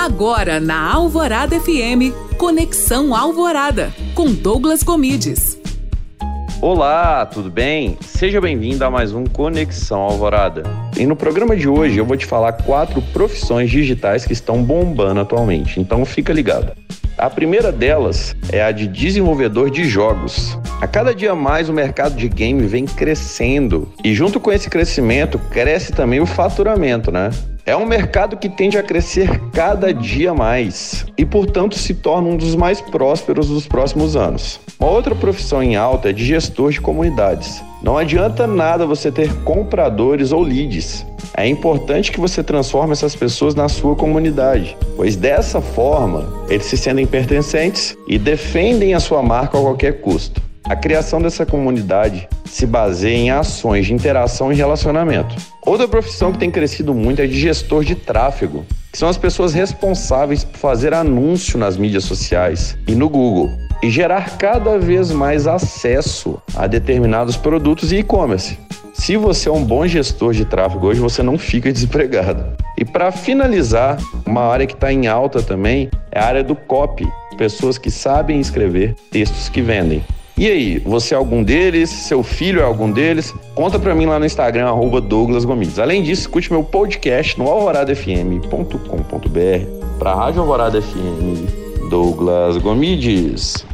Agora na Alvorada FM, Conexão Alvorada, com Douglas Comides. Olá, tudo bem? Seja bem-vindo a mais um Conexão Alvorada. E no programa de hoje eu vou te falar quatro profissões digitais que estão bombando atualmente, então fica ligado. A primeira delas é a de desenvolvedor de jogos. A cada dia mais o mercado de game vem crescendo e junto com esse crescimento cresce também o faturamento, né? É um mercado que tende a crescer cada dia mais e, portanto, se torna um dos mais prósperos dos próximos anos. Uma outra profissão em alta é de gestor de comunidades. Não adianta nada você ter compradores ou leads. É importante que você transforme essas pessoas na sua comunidade, pois dessa forma eles se sentem pertencentes e defendem a sua marca a qualquer custo. A criação dessa comunidade se baseia em ações de interação e relacionamento. Outra profissão que tem crescido muito é de gestor de tráfego, que são as pessoas responsáveis por fazer anúncio nas mídias sociais e no Google e gerar cada vez mais acesso a determinados produtos e e-commerce. Se você é um bom gestor de tráfego hoje, você não fica desempregado. E para finalizar, uma área que está em alta também é a área do copy, pessoas que sabem escrever textos que vendem. E aí, você é algum deles? Seu filho é algum deles? Conta pra mim lá no Instagram, arroba Douglas Gomides. Além disso, escute meu podcast no alvoradafm.com.br pra Rádio Alvorada FM, Douglas Gomides.